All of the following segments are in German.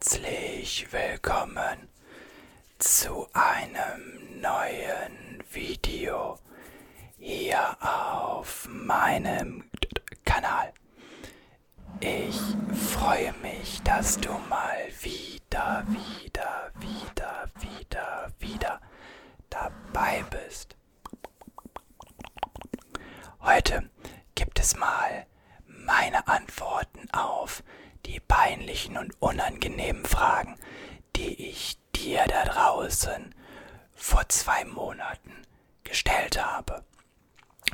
Herzlich willkommen zu einem neuen Video hier auf meinem Kanal. Ich freue mich, dass du mal wieder, wieder, wieder, wieder, wieder dabei bist. Heute gibt es mal meine Antworten auf peinlichen und unangenehmen Fragen, die ich dir da draußen vor zwei Monaten gestellt habe.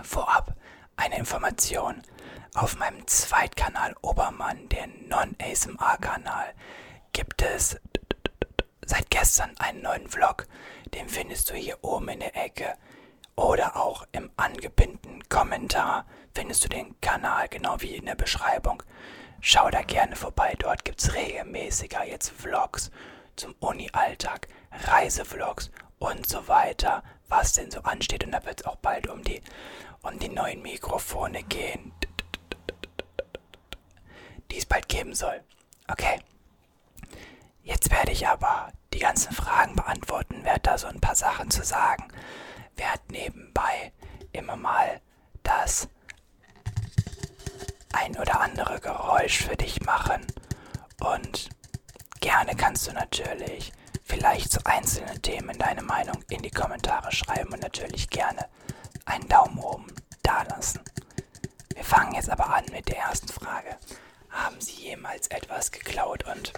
Vorab eine Information. Auf meinem Zweitkanal Obermann, der Non-ASMR-Kanal, gibt es seit gestern einen neuen Vlog. Den findest du hier oben in der Ecke. Oder auch im angepinnten Kommentar findest du den Kanal, genau wie in der Beschreibung. Schau da gerne vorbei, dort gibt es regelmäßiger jetzt Vlogs zum Uni-Alltag, Reisevlogs und so weiter, was denn so ansteht. Und da wird es auch bald um die, um die neuen Mikrofone gehen, die es bald geben soll. Okay. Jetzt werde ich aber die ganzen Fragen beantworten, werde da so ein paar Sachen zu sagen, werde nebenbei immer mal das ein oder andere Geräusch für dich machen. Und gerne kannst du natürlich vielleicht zu einzelnen Themen deine Meinung in die Kommentare schreiben und natürlich gerne einen Daumen oben dalassen. Wir fangen jetzt aber an mit der ersten Frage. Haben Sie jemals etwas geklaut? Und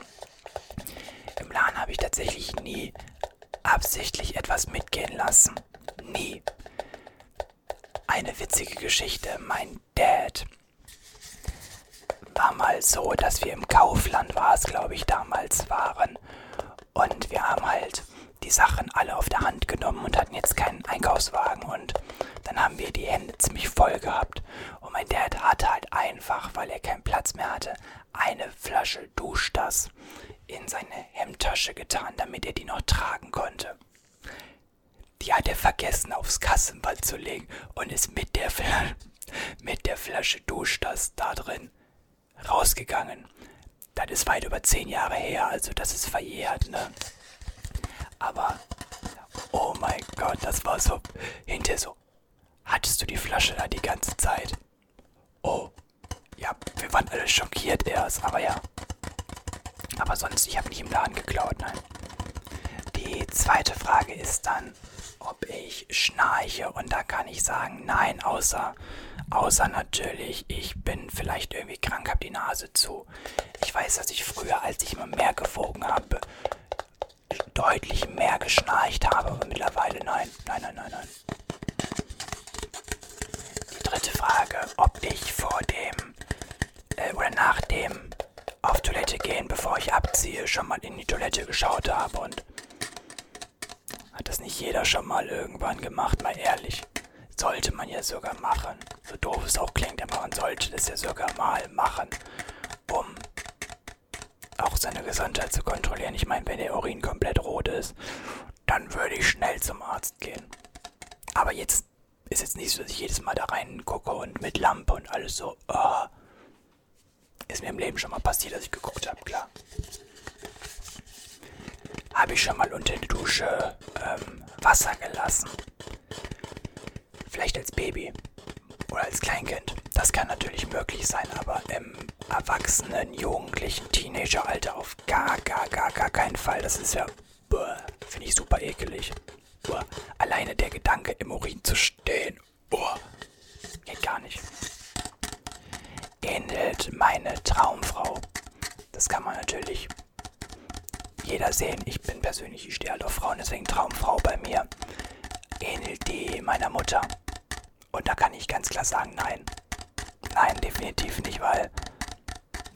im Laden habe ich tatsächlich nie absichtlich etwas mitgehen lassen. Nie. Eine witzige Geschichte. Mein war mal so, dass wir im Kaufland war es, glaube ich, damals waren. Und wir haben halt die Sachen alle auf der Hand genommen und hatten jetzt keinen Einkaufswagen. Und dann haben wir die Hände ziemlich voll gehabt. Und mein Dad hatte halt einfach, weil er keinen Platz mehr hatte, eine Flasche Duschdas in seine Hemdtasche getan, damit er die noch tragen konnte. Die hat er vergessen aufs Kassenband zu legen und ist mit der, Fl mit der Flasche Duschdas da drin rausgegangen. Das ist weit über zehn Jahre her, also das ist verjährt, ne? Aber, oh mein Gott, das war so hinter so. Hattest du die Flasche da die ganze Zeit? Oh, ja, wir waren alle schockiert erst, aber ja. Aber sonst, ich habe nicht im Laden geklaut, nein. Die zweite Frage ist dann, ob ich schnarche und da kann ich sagen, nein, außer Außer natürlich, ich bin vielleicht irgendwie krank, hab die Nase zu. Ich weiß, dass ich früher, als ich immer mehr gewogen habe, deutlich mehr geschnarcht habe, aber mittlerweile nein. Nein, nein, nein, nein. Die dritte Frage, ob ich vor dem äh, oder nach dem auf Toilette gehen, bevor ich abziehe, schon mal in die Toilette geschaut habe und hat das nicht jeder schon mal irgendwann gemacht, mal ehrlich. Sollte man ja sogar machen. So doof es auch klingt, aber man sollte das ja sogar mal machen, um auch seine Gesundheit zu kontrollieren. Ich meine, wenn der Urin komplett rot ist, dann würde ich schnell zum Arzt gehen. Aber jetzt ist jetzt nicht so, dass ich jedes Mal da rein gucke und mit Lampe und alles so. Oh. Ist mir im Leben schon mal passiert, dass ich geguckt habe, klar. Habe ich schon mal unter die Dusche ähm, Wasser gelassen. Vielleicht als Baby oder als Kleinkind. Das kann natürlich möglich sein, aber im Erwachsenen, Jugendlichen, Teenageralter auf gar, gar, gar, gar keinen Fall. Das ist ja, finde ich super ekelig. Boah, alleine der Gedanke, im Urin zu stehen, boah, geht gar nicht. Ähnelt meine Traumfrau. Das kann man natürlich jeder sehen. Ich bin persönlich, ich stehe halt auf Frauen, deswegen Traumfrau bei mir. Ähnelt die meiner Mutter. Und da kann ich ganz klar sagen, nein. Nein, definitiv nicht, weil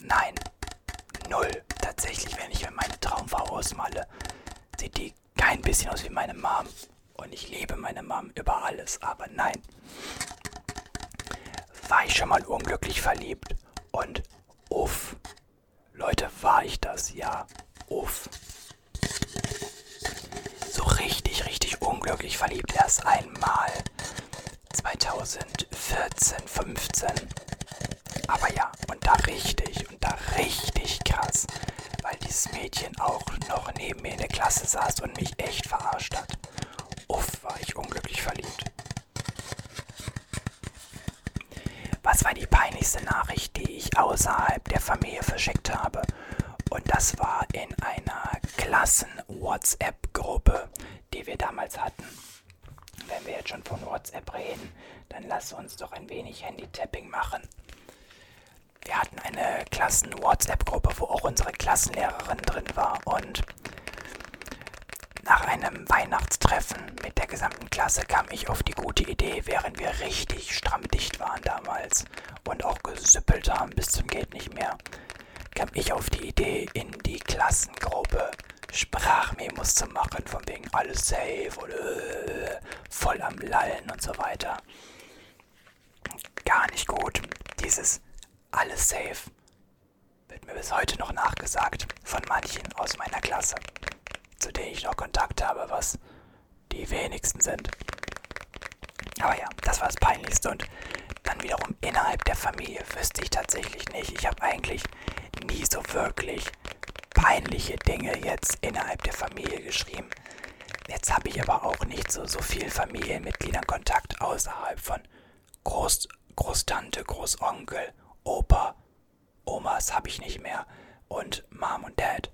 nein, null. Tatsächlich, wenn ich mir meine Traumfrau ausmale, sieht die kein bisschen aus wie meine Mom. Und ich liebe meine Mom über alles, aber nein. War ich schon mal unglücklich verliebt? Und uff. Leute, war ich das? Ja, uff. So richtig, richtig unglücklich verliebt erst einmal. 2014, 15. Aber ja, und da richtig, und da richtig krass. Weil dieses Mädchen Klasse saß und mich echt verarscht hat. Uff, war ich unglücklich verliebt. Was war die peinlichste Nachricht, die ich außerhalb der Familie verschickt habe? Und das war in einer Klassen-WhatsApp-Gruppe, die wir damals hatten. Wenn wir jetzt schon von WhatsApp reden, dann lass uns doch ein wenig Handy-Tapping machen. Wir hatten eine Klassen-WhatsApp-Gruppe, wo auch unsere Klassenlehrerin drin war und nach einem Weihnachtstreffen mit der gesamten Klasse kam ich auf die gute Idee, während wir richtig stramm dicht waren damals und auch gesüppelt haben bis zum geht nicht mehr, kam ich auf die Idee, in die Klassengruppe Sprachmemos zu machen, von wegen alles safe oder äh, voll am Lallen und so weiter. Gar nicht gut. Dieses alles safe wird mir bis heute noch nachgesagt von manchen aus meiner Klasse, zu denen ich noch Kontakt habe, was die wenigsten sind. Aber ja, das war das Peinlichste und dann wiederum innerhalb der Familie wüsste ich tatsächlich nicht. Ich habe eigentlich nie so wirklich peinliche Dinge jetzt innerhalb der Familie geschrieben. Jetzt habe ich aber auch nicht so, so viel Familienmitgliedern Kontakt außerhalb von Groß, Großtante, Großonkel, Opa, Omas habe ich nicht mehr und Mom und Dad.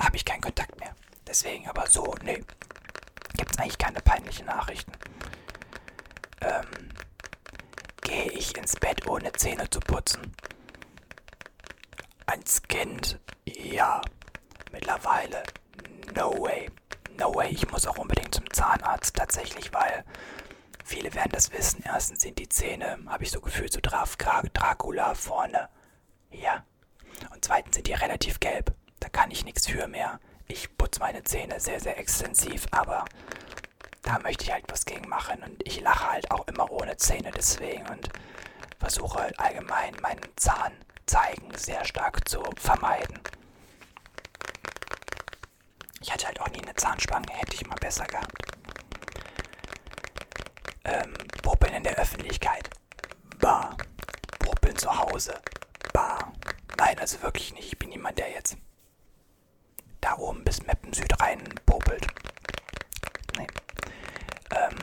Habe ich keinen Kontakt mehr. Deswegen aber so, nee. Gibt es eigentlich keine peinlichen Nachrichten. Ähm, Gehe ich ins Bett ohne Zähne zu putzen? Als Kind, ja. Mittlerweile, no way. No way, ich muss auch unbedingt zum Zahnarzt tatsächlich, weil viele werden das wissen. Erstens sind die Zähne, habe ich so gefühlt, so Draf Dracula vorne. Ja. Und zweitens sind die relativ gelb. Da kann ich nichts für mehr. Ich putze meine Zähne sehr, sehr extensiv, aber da möchte ich halt was gegen machen. Und ich lache halt auch immer ohne Zähne deswegen und versuche halt allgemein meinen Zahnzeigen sehr stark zu vermeiden. Ich hatte halt auch nie eine Zahnspange, hätte ich mal besser gehabt. Ähm, Puppeln in der Öffentlichkeit. Bar. Puppeln zu Hause. Bar. Nein, also wirklich nicht. Ich bin niemand, der jetzt da oben bis Meppen Süd rein popelt. Nee. Ähm,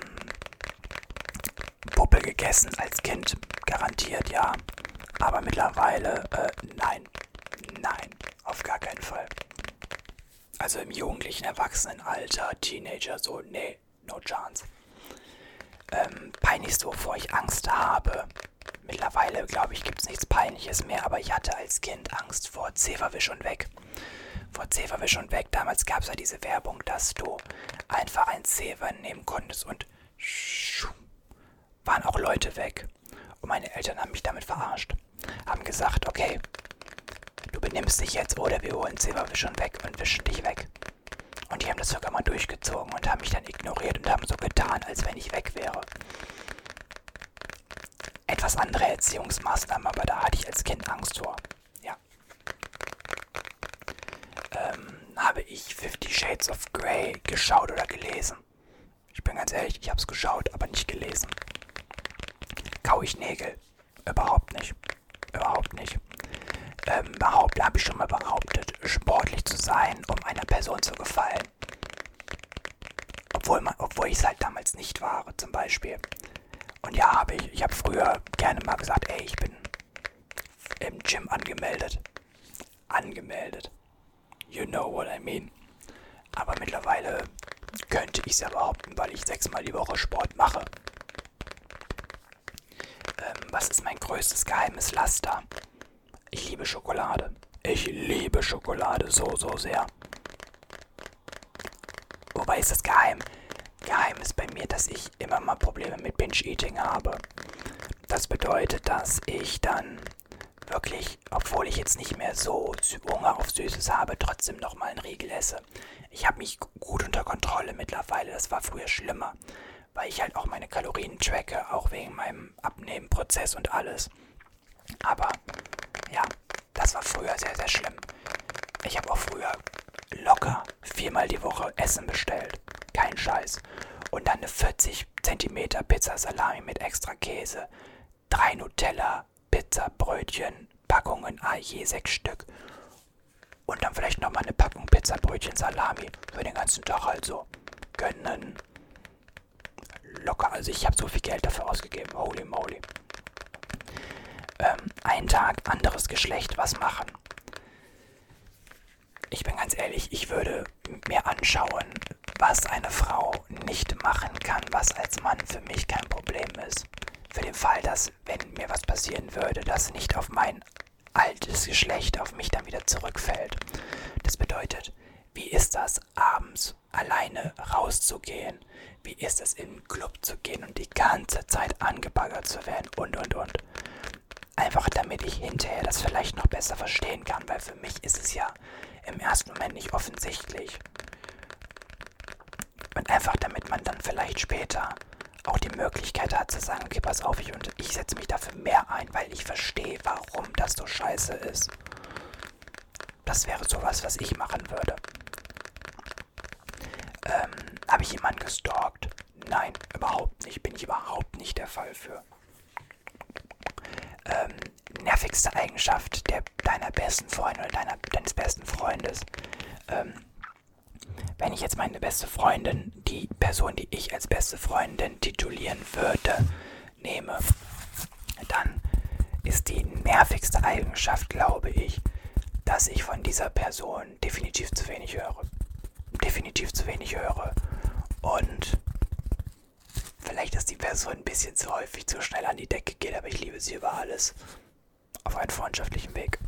Puppe gegessen als Kind, garantiert ja. Aber mittlerweile, äh, nein. Nein, auf gar keinen Fall. Also im jugendlichen Erwachsenenalter, Teenager, so, nee, no chance. Ähm, peinlichste, wovor ich Angst habe. Mittlerweile, glaube ich, gibt es nichts Peinliches mehr, aber ich hatte als Kind Angst vor Zewawisch und weg. Vor Zewawisch und weg, damals gab es ja diese Werbung, dass du einfach ein Zewa nehmen konntest und waren auch Leute weg. Und meine Eltern haben mich damit verarscht. Haben gesagt, okay, du benimmst dich jetzt oder wir holen und weg und wischen dich weg. Und die haben das sogar mal durchgezogen und haben mich dann ignoriert und haben so getan, als wenn ich weg wäre. Etwas andere Erziehungsmaßnahmen, aber da hatte ich als Kind Angst vor. Ja. Ähm, habe ich Fifty Shades of Grey geschaut oder gelesen? Ich bin ganz ehrlich, ich habe es geschaut, aber nicht gelesen. Kau ich Nägel? Überhaupt nicht. Überhaupt nicht. Ähm, behaupte, habe ich schon mal behauptet, sportlich zu sein, um einer Person zu gefallen. Obwohl, man, obwohl ich es halt damals nicht war, zum Beispiel. Und ja, habe ich. Ich habe früher gerne mal gesagt, ey, ich bin im Gym angemeldet. Angemeldet. You know what I mean. Aber mittlerweile könnte ich es ja behaupten, weil ich sechsmal die Woche Sport mache. Was ist mein größtes geheimes Laster? Ich liebe Schokolade. Ich liebe Schokolade so, so sehr. Wobei ist das geheim? Geheim ist bei mir, dass ich immer mal Probleme mit Binge-Eating habe. Das bedeutet, dass ich dann wirklich, obwohl ich jetzt nicht mehr so Hunger auf Süßes habe, trotzdem nochmal einen Riegel esse. Ich habe mich gut unter Kontrolle mittlerweile. Das war früher schlimmer, weil ich halt auch meine Kalorien tracke, auch wegen meinem Abnehmenprozess und alles. Aber ja, das war früher sehr, sehr schlimm. Ich habe auch früher locker viermal die Woche Essen bestellt. Kein Scheiß. Und dann eine 40 cm Pizza Salami mit extra Käse. Drei Nutella Pizza Brötchen Packungen, ah, je sechs Stück. Und dann vielleicht nochmal eine Packung Pizzabrötchen Salami für den ganzen Tag halt so gönnen. Locker, also ich habe so viel Geld dafür ausgegeben. Holy moly. Ähm, einen Tag anderes Geschlecht was machen. Ich bin ganz ehrlich, ich würde mir anschauen, was eine Frau nicht machen kann, was als Mann für mich kein Problem ist. Für den Fall, dass, wenn mir was passieren würde, das nicht auf mein altes Geschlecht, auf mich dann wieder zurückfällt. Das bedeutet, wie ist das, abends alleine rauszugehen? Wie ist es, in den Club zu gehen und die ganze Zeit angebaggert zu werden und und und? Einfach damit ich hinterher das vielleicht noch besser verstehen kann, weil für mich ist es ja im ersten Moment nicht offensichtlich. Und einfach damit man dann vielleicht später auch die Möglichkeit hat zu sagen, okay, pass auf, ich, und ich setze mich dafür mehr ein, weil ich verstehe, warum das so scheiße ist. Das wäre sowas, was ich machen würde. Ich jemanden gestalkt? Nein, überhaupt nicht. Bin ich überhaupt nicht der Fall für. Ähm, nervigste Eigenschaft der, deiner besten Freundin oder deiner, deines besten Freundes. Ähm, wenn ich jetzt meine beste Freundin, die Person, die ich als beste Freundin titulieren würde, nehme, dann ist die nervigste Eigenschaft, glaube ich, dass ich von dieser Person definitiv zu wenig höre. Definitiv zu wenig höre. Und vielleicht ist die Person ein bisschen zu häufig zu schnell an die Decke geht, aber ich liebe sie über alles. Auf einen freundschaftlichen Weg.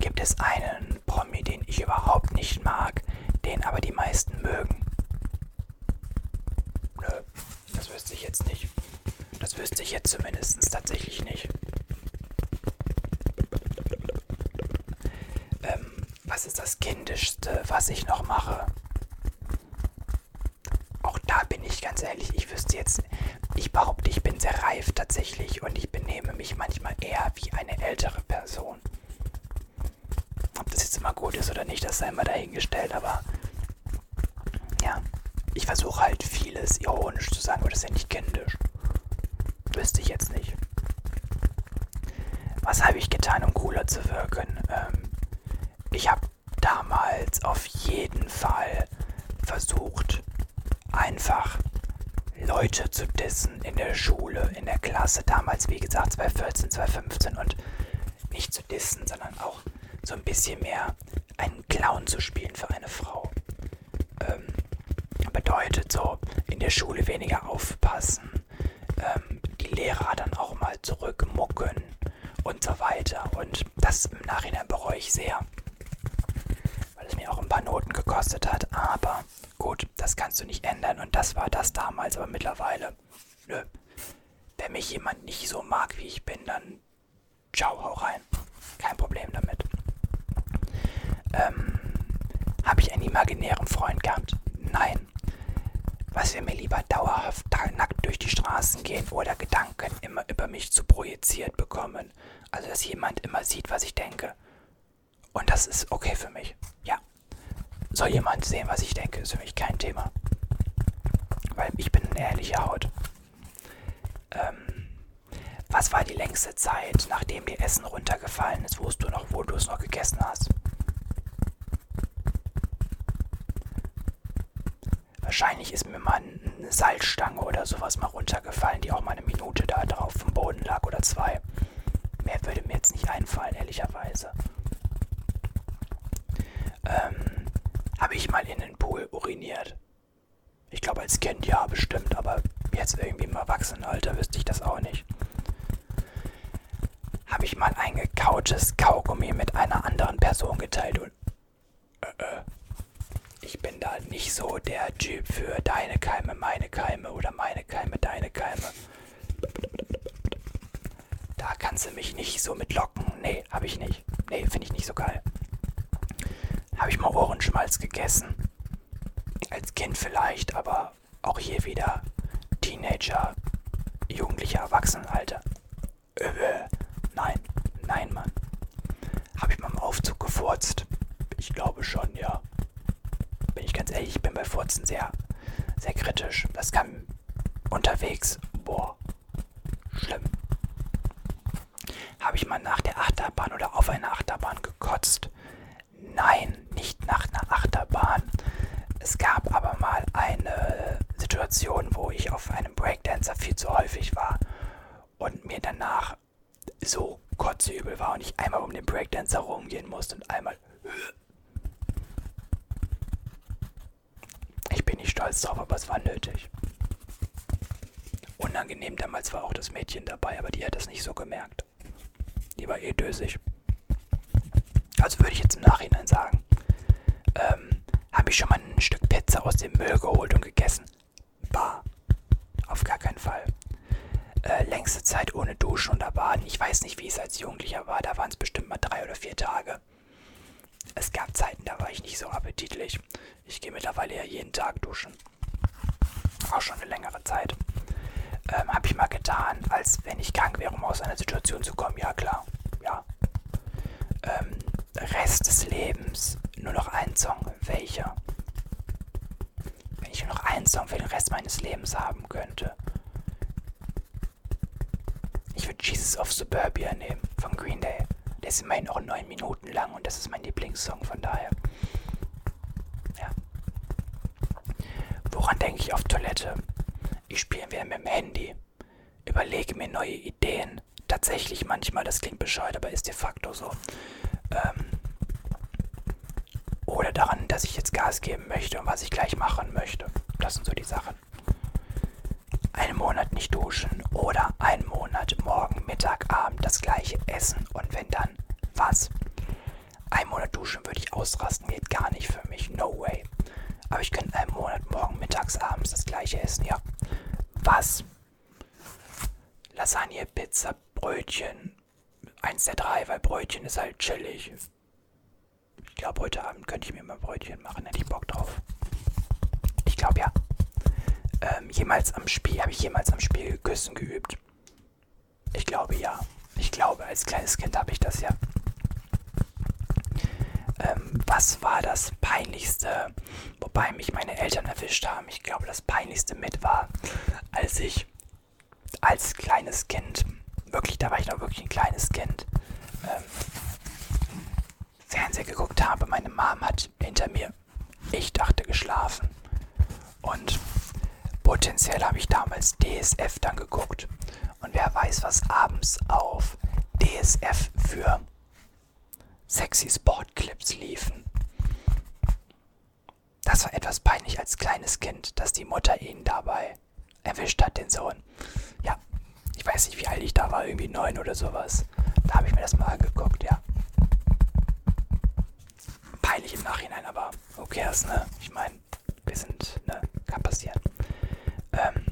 Gibt es einen Promi, den ich überhaupt nicht mag, den aber die meisten mögen? Nö, das wüsste ich jetzt nicht. Das wüsste ich jetzt zumindest tatsächlich nicht. Was ist das Kindischste, was ich noch mache? Auch da bin ich ganz ehrlich, ich wüsste jetzt, ich behaupte, ich bin sehr reif tatsächlich und ich benehme mich manchmal eher wie eine ältere Person. Ob das jetzt immer gut ist oder nicht, das sei mal dahingestellt, aber ja, ich versuche halt vieles ironisch zu sagen, aber das ist ja nicht kindisch. Wüsste ich jetzt nicht. Was habe ich getan, um cooler zu wirken? Ähm, ich habe damals auf jeden Fall versucht, einfach Leute zu dissen in der Schule, in der Klasse. Damals, wie gesagt, 2014, 2015 und nicht zu dissen, sondern auch so ein bisschen mehr einen Clown zu spielen für eine Frau. Ähm, bedeutet so, in der Schule weniger aufpassen, ähm, die Lehrer dann auch mal zurückmucken und so weiter. Und das im Nachhinein bereue ich sehr, weil es mir auch ein paar Noten gekostet hat. Aber gut, das kannst du nicht ändern und das war das damals. Aber mittlerweile, nö, wenn mich jemand nicht so mag, wie ich bin, dann ciao, hau rein. Kein Problem damit. Ähm, habe ich einen imaginären Freund gehabt? Nein. Was wäre mir lieber dauerhaft nackt durch die Straßen gehen oder Gedanken immer über mich zu projiziert bekommen? Also, dass jemand immer sieht, was ich denke. Und das ist okay für mich. Soll jemand sehen, was ich denke, ist für mich kein Thema. Weil ich bin eine ehrliche Haut. Ähm, was war die längste Zeit, nachdem dir Essen runtergefallen ist, wusstest du noch, wo du es noch gegessen hast? Wahrscheinlich ist mir mal eine Salzstange oder sowas mal runtergefallen, die auch mal eine Minute da drauf vom Boden lag oder zwei. Mehr würde mir jetzt nicht einfallen, ehrlicherweise. Ähm, habe ich mal in den Pool uriniert? Ich glaube als Kind ja, bestimmt, aber jetzt irgendwie im Erwachsenenalter wüsste ich das auch nicht. Habe ich mal ein gekautes Kaugummi mit einer anderen Person geteilt und äh, äh ich bin da nicht so der Typ für deine Keime, meine Keime oder meine Keime, deine Keime. Da kannst du mich nicht so mit locken. Nee, hab ich nicht. Nee, finde ich nicht so geil. Habe ich mal Ohrenschmalz gegessen. Als Kind vielleicht, aber auch hier wieder Teenager, jugendlicher Erwachsenenalter. Äh, nein, nein, Mann. Habe ich mal im Aufzug gefurzt? Ich glaube schon, ja bin ich ganz ehrlich, ich bin bei Furzen sehr, sehr kritisch. Das kann unterwegs, boah, schlimm. Habe ich mal nach der Achterbahn oder auf einer Achterbahn gekotzt? Nein, nach einer Achterbahn. Es gab aber mal eine Situation, wo ich auf einem Breakdancer viel zu häufig war und mir danach so kotzübel war und ich einmal um den Breakdancer rumgehen musste und einmal. Ich bin nicht stolz drauf, aber es war nötig. Unangenehm damals war auch das Mädchen dabei, aber die hat das nicht so gemerkt. Die war eh dösig. Also würde ich jetzt im Nachhinein sagen. Ähm, habe ich schon mal ein Stück Pizza aus dem Müll geholt und gegessen? Bah. Auf gar keinen Fall. Äh, längste Zeit ohne Duschen und Baden. Ich weiß nicht, wie es als Jugendlicher war. Da waren es bestimmt mal drei oder vier Tage. Es gab Zeiten, da war ich nicht so appetitlich. Ich gehe mittlerweile ja jeden Tag duschen. Auch schon eine längere Zeit. Ähm, habe ich mal getan, als wenn ich krank wäre, um aus einer Situation zu kommen. Ja, klar. Ja. Ähm, Rest des Lebens. Nur noch ein Song. Welcher? Wenn ich nur noch einen Song für den Rest meines Lebens haben könnte. Ich würde Jesus of Suburbia nehmen von Green Day. Der ist immerhin auch neun Minuten lang und das ist mein Lieblingssong, von daher. Ja. Woran denke ich auf Toilette? Ich spiele wieder mit dem Handy. Überlege mir neue Ideen. Tatsächlich manchmal, das klingt bescheuert, aber ist de facto so. Ähm, daran, dass ich jetzt Gas geben möchte und was ich gleich machen möchte. Das sind so die Sachen. Einen Monat nicht duschen oder einen Monat morgen, Mittag, Abend das gleiche essen und wenn dann, was? Ein Monat duschen würde ich ausrasten, geht gar nicht für mich, no way. Aber ich könnte einen Monat morgen, mittags, abends das gleiche essen, ja. Was? Lasagne, Pizza, Brötchen. Eins der drei, weil Brötchen ist halt chillig. Ich glaube, heute Abend könnte ich mir mal Brötchen machen, hätte ich Bock drauf. Ich glaube ja. Ähm, jemals am Spiel, habe ich jemals am Spiel Küssen geübt? Ich glaube ja. Ich glaube, als kleines Kind habe ich das ja. Ähm, was war das Peinlichste, wobei mich meine Eltern erwischt haben? Ich glaube, das Peinlichste mit war, als ich als kleines Kind, wirklich, da war ich noch wirklich ein kleines Kind, ähm, Fernseher geguckt habe. Meine Mom hat hinter mir, ich dachte, geschlafen. Und potenziell habe ich damals DSF dann geguckt. Und wer weiß, was abends auf DSF für sexy Sportclips liefen. Das war etwas peinlich als kleines Kind, dass die Mutter ihn dabei erwischt hat, den Sohn. Ja, ich weiß nicht, wie alt ich da war, irgendwie neun oder sowas. Da habe ich mir das mal angeguckt, ja peinlich im Nachhinein, aber okay, das, ne? Ich meine, wir sind, ne? Kann passieren. Ähm,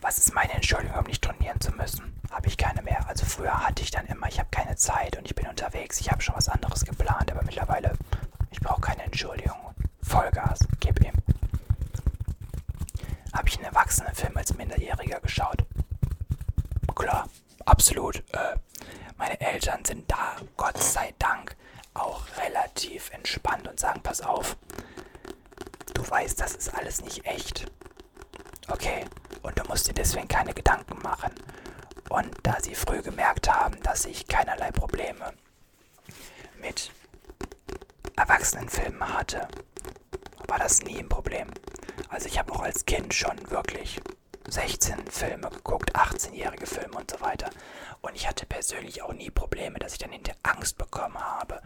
was ist meine Entschuldigung, um nicht trainieren zu müssen? Habe ich keine mehr. Also früher hatte ich dann immer, ich habe keine Zeit und ich bin unterwegs. Ich habe schon was anderes geplant, aber mittlerweile, ich brauche keine Entschuldigung. Vollgas, gib ihm. Habe ich einen Erwachsenenfilm als Minderjähriger geschaut? Klar, absolut. Äh, meine Eltern sind da, Gott sei Dank auch relativ entspannt und sagen, pass auf, du weißt, das ist alles nicht echt. Okay, und du musst dir deswegen keine Gedanken machen. Und da sie früh gemerkt haben, dass ich keinerlei Probleme mit Erwachsenenfilmen hatte, war das nie ein Problem. Also ich habe auch als Kind schon wirklich 16 Filme geguckt, 18-jährige Filme und so weiter. Und ich hatte persönlich auch nie Probleme, dass ich dann hinter Angst bekommen habe,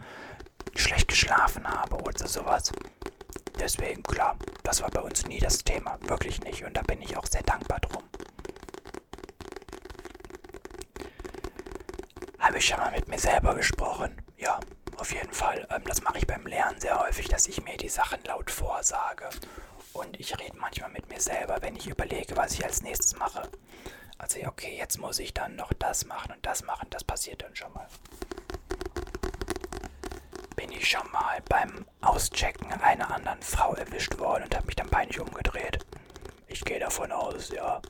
schlecht geschlafen habe oder sowas. Deswegen, klar, das war bei uns nie das Thema. Wirklich nicht. Und da bin ich auch sehr dankbar drum. Habe ich schon mal mit mir selber gesprochen? Ja, auf jeden Fall. Ähm, das mache ich beim Lernen sehr häufig, dass ich mir die Sachen laut vorsage. Und ich rede manchmal mit mir selber, wenn ich überlege, was ich als nächstes mache. Also, okay, jetzt muss ich dann noch das machen und das machen. Das passiert dann schon mal. Bin ich schon mal beim Auschecken einer anderen Frau erwischt worden und habe mich dann peinlich umgedreht. Ich gehe davon aus, ja.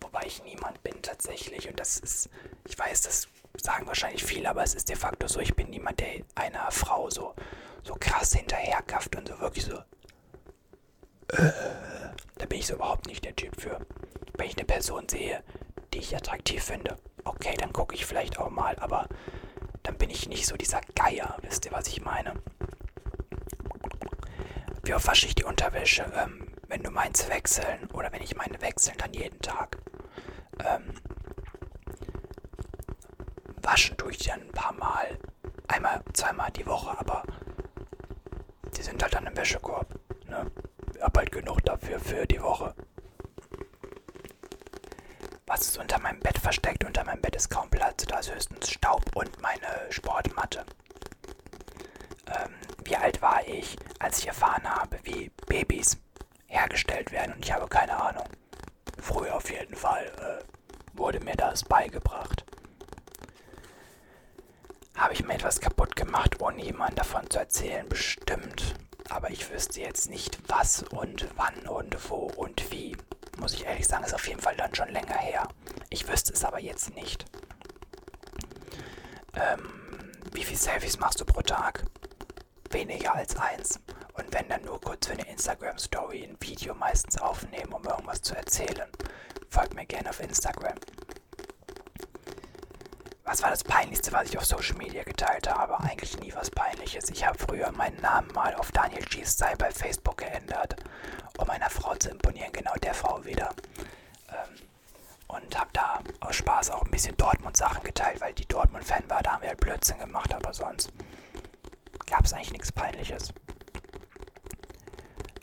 Wobei ich niemand bin tatsächlich. Und das ist, ich weiß, das sagen wahrscheinlich viele, aber es ist de facto so, ich bin niemand, der einer Frau so, so krass hinterherkafft und so wirklich so äh, da bin ich so überhaupt nicht der Typ für. Wenn ich eine Person sehe, die ich attraktiv finde, okay, dann gucke ich vielleicht auch mal, aber dann bin ich nicht so dieser Geier, wisst ihr, was ich meine? Wie oft wasche ich die Unterwäsche? Ähm, wenn du meinst wechseln oder wenn ich meine wechseln, dann jeden Tag. Ähm, waschen tue ich dann ein paar Mal. Einmal, zweimal die Woche, aber die sind halt dann im Wäschekorb. Ne? Ich hab halt genug dafür für die Woche. Was ist unter meinem Bett versteckt? Unter meinem Bett ist kaum Platz. Da ist höchstens Staub und meine Sportmatte. Ähm, wie alt war ich, als ich erfahren habe, wie Babys hergestellt werden? Und ich habe keine Ahnung. Früher auf jeden Fall äh, wurde mir das beigebracht. Habe ich mir etwas kaputt gemacht, ohne jemand davon zu erzählen? Bestimmt. Aber ich wüsste jetzt nicht, was und wann und wo und wie. Muss ich ehrlich sagen, ist auf jeden Fall dann schon länger her. Ich wüsste es aber jetzt nicht. Ähm, wie viele Selfies machst du pro Tag? Weniger als eins. Und wenn dann nur kurz für eine Instagram-Story ein Video meistens aufnehmen, um irgendwas zu erzählen. Folgt mir gerne auf Instagram. Was war das Peinlichste, was ich auf Social Media geteilt habe? Eigentlich nie was Peinliches. Ich habe früher meinen Namen mal auf Daniel G. Style bei Facebook geändert, um meiner Frau zu imponieren, genau der Frau wieder. Ähm, und habe da aus Spaß auch ein bisschen Dortmund-Sachen geteilt, weil die Dortmund-Fan war. Da haben wir halt Blödsinn gemacht, aber sonst gab es eigentlich nichts Peinliches.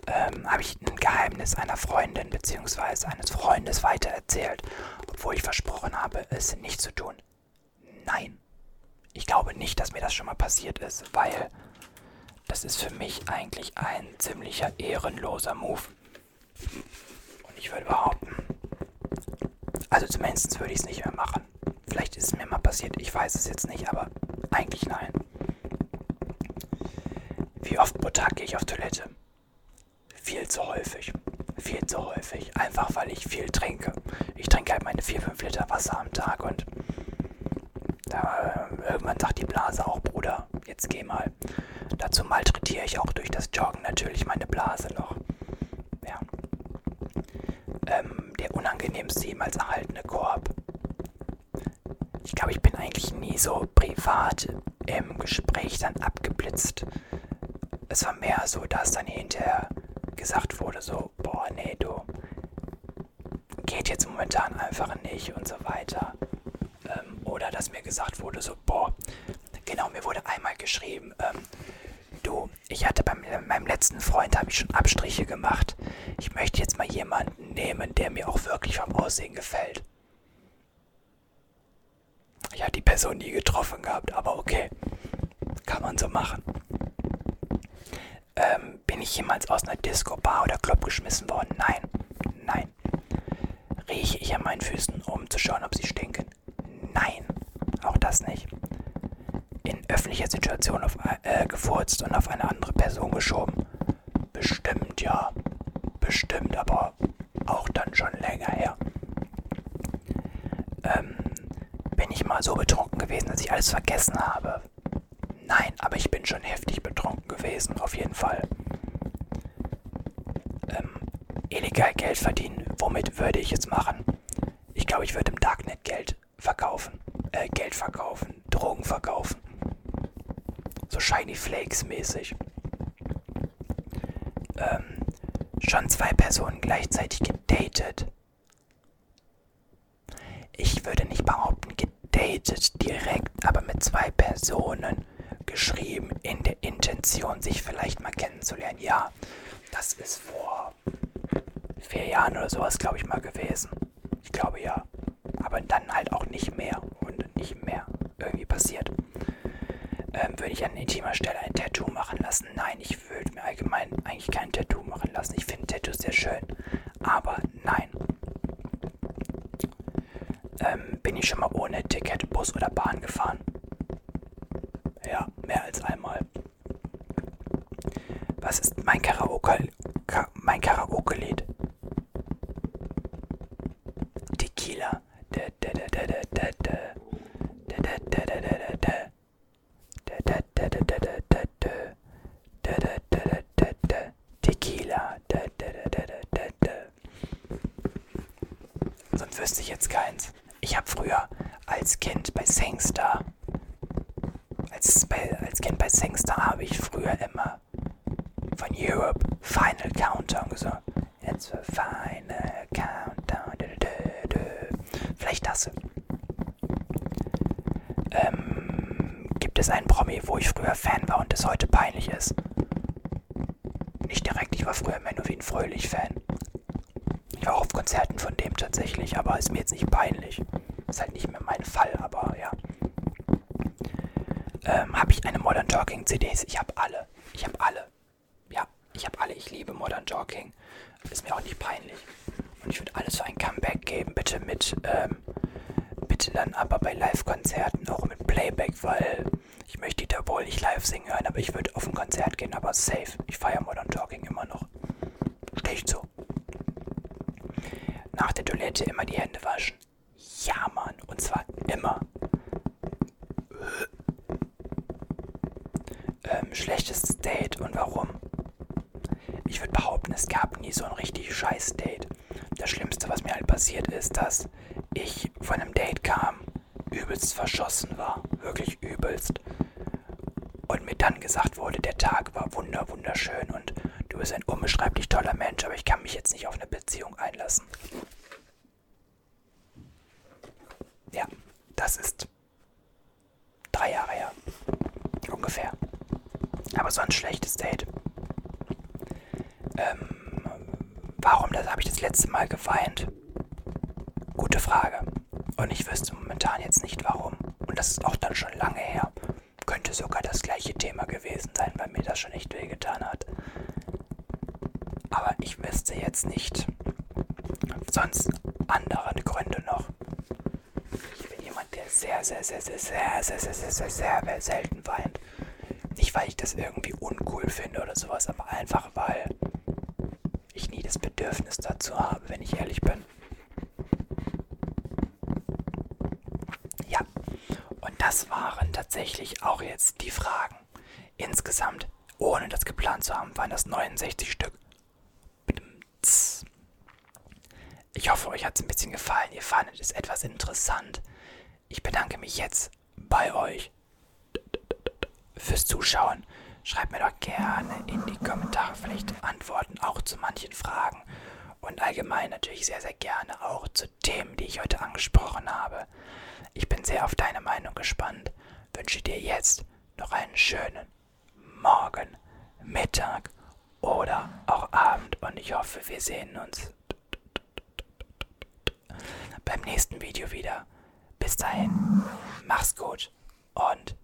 Ähm, habe ich ein Geheimnis einer Freundin bzw. eines Freundes weitererzählt, obwohl ich versprochen habe, es nicht zu tun. Nein. Ich glaube nicht, dass mir das schon mal passiert ist, weil das ist für mich eigentlich ein ziemlicher ehrenloser Move. Und ich würde behaupten, also zumindest würde ich es nicht mehr machen. Vielleicht ist es mir mal passiert, ich weiß es jetzt nicht, aber eigentlich nein. Wie oft pro Tag gehe ich auf Toilette? Viel zu häufig. Viel zu häufig. Einfach weil ich viel trinke. Ich trinke halt meine 4-5 Liter Wasser am Tag und da, äh, irgendwann sagt die Blase auch, Bruder, jetzt geh mal. Dazu malträtiere ich auch durch das Joggen natürlich meine Blase noch. Ja. Ähm, der unangenehmste jemals erhaltene Korb. Ich glaube, ich bin eigentlich nie so privat im Gespräch dann abgeblitzt. Es war mehr so, dass dann hinterher gesagt wurde, so, boah, nee, du, geht jetzt momentan einfach nicht und so weiter. Ähm, oder dass mir gesagt wurde, so, boah, genau, mir wurde einmal geschrieben, ich hatte bei meinem letzten Freund, habe ich schon Abstriche gemacht. Ich möchte jetzt mal jemanden nehmen, der mir auch wirklich vom Aussehen gefällt. Ich hatte die Person nie getroffen gehabt, aber okay, kann man so machen. Ähm, bin ich jemals aus einer Disco, Bar oder Club geschmissen worden? Nein, nein. Rieche ich an meinen Füßen, um zu schauen, ob sie stinken? Nein, auch das nicht. In öffentlicher Situation auf, äh, gefurzt und auf eine andere Person geschoben? Bestimmt, ja. Bestimmt, aber auch dann schon länger her. Ähm, bin ich mal so betrunken gewesen, dass ich alles vergessen habe? Nein, aber ich bin schon heftig betrunken gewesen, auf jeden Fall. Ähm, illegal Geld verdienen, womit würde ich es machen? Ich glaube, ich würde im Darknet Geld verkaufen. Äh, Geld verkaufen, Drogen verkaufen. Shiny Flakes mäßig. Ähm, schon zwei Personen gleichzeitig gedatet. Ich würde nicht behaupten gedatet direkt, aber mit zwei Personen geschrieben in der Intention, sich vielleicht mal kennenzulernen. Ja, das ist vor vier Jahren oder sowas, glaube ich, mal gewesen. Ich glaube ja. Aber dann halt auch nicht mehr und nicht mehr irgendwie passiert. Ähm, würde ich an intimer Stelle ein Tattoo machen lassen? Nein, ich würde mir allgemein eigentlich kein Tattoo machen lassen. Ich finde Tattoos sehr schön. Aber nein. Ähm, bin ich schon mal ohne Ticket Bus oder Bahn gefahren? Ja, mehr als einmal. Was ist mein Karaoke, Ka mein Karaoke-Lied? Tequila. Tequila. Sonst wüsste ich jetzt keins. Ich habe früher als Kind bei Singstar. Als, bei, als Kind bei Singstar habe ich früher immer von Europe Final Countdown gesungen. It's a final countdown. Du, du, du. Vielleicht das. Ähm, gibt es einen Promi, wo ich früher Fan war und es heute peinlich ist? Nicht direkt, ich war früher Menowin Fröhlich-Fan. Ich war auch auf Konzerten von dem tatsächlich, aber ist mir jetzt nicht peinlich. Ist halt nicht mehr mein Fall, aber ja. Ähm, habe ich eine Modern Talking CDs? Ich habe alle. Ich habe alle. Ja, ich habe alle. Ich liebe Modern Talking. Ist mir auch nicht peinlich. Und ich würde alles für ein Comeback geben. Bitte mit, ähm, bitte dann aber bei Live-Konzerten auch mit Playback, weil ich möchte Dieter Bohl nicht live singen hören, aber ich würde auf ein Konzert gehen, aber safe. Ich feiere Modern Talking immer noch. Steh ich zu. Nach der Toilette immer die Hände waschen. Ja, Mann. Und zwar immer. Ähm, schlechtestes Date und warum? Es gab nie so ein richtig scheiß Date. Das Schlimmste, was mir halt passiert ist, dass ich von einem Date kam, übelst verschossen war. Wirklich übelst. Und mir dann gesagt wurde, der Tag war wunder, wunderschön und du bist ein unbeschreiblich toller Mensch, aber ich kann mich jetzt nicht auf eine Beziehung einlassen. Ja, das ist drei Jahre her. Ungefähr. Aber so ein schlechtes Date. Ähm, warum das habe ich das letzte Mal geweint? Gute Frage. Und ich wüsste momentan jetzt nicht warum. Und das ist auch dann schon lange her. Könnte sogar das gleiche Thema gewesen sein, weil mir das schon echt wehgetan hat. Aber ich wüsste jetzt nicht sonst andere Gründe noch. Ich bin jemand, der sehr, sehr, sehr, sehr, sehr, sehr, sehr, sehr, sehr, sehr, selten weint. Nicht, weil ich das irgendwie uncool finde oder sowas, aber einfach, weil Bedürfnis dazu habe, wenn ich ehrlich bin. Ja, und das waren tatsächlich auch jetzt die Fragen. Insgesamt, ohne das geplant zu haben, waren das 69 Stück. Ich hoffe, euch hat es ein bisschen gefallen. Ihr fandet es etwas interessant. Ich bedanke mich jetzt bei euch fürs Zuschauen. Schreibt mir doch gerne in die Kommentare vielleicht Antworten auch zu manchen Fragen und allgemein natürlich sehr, sehr gerne auch zu Themen, die ich heute angesprochen habe. Ich bin sehr auf deine Meinung gespannt. Wünsche dir jetzt noch einen schönen Morgen, Mittag oder auch Abend und ich hoffe, wir sehen uns beim nächsten Video wieder. Bis dahin, mach's gut und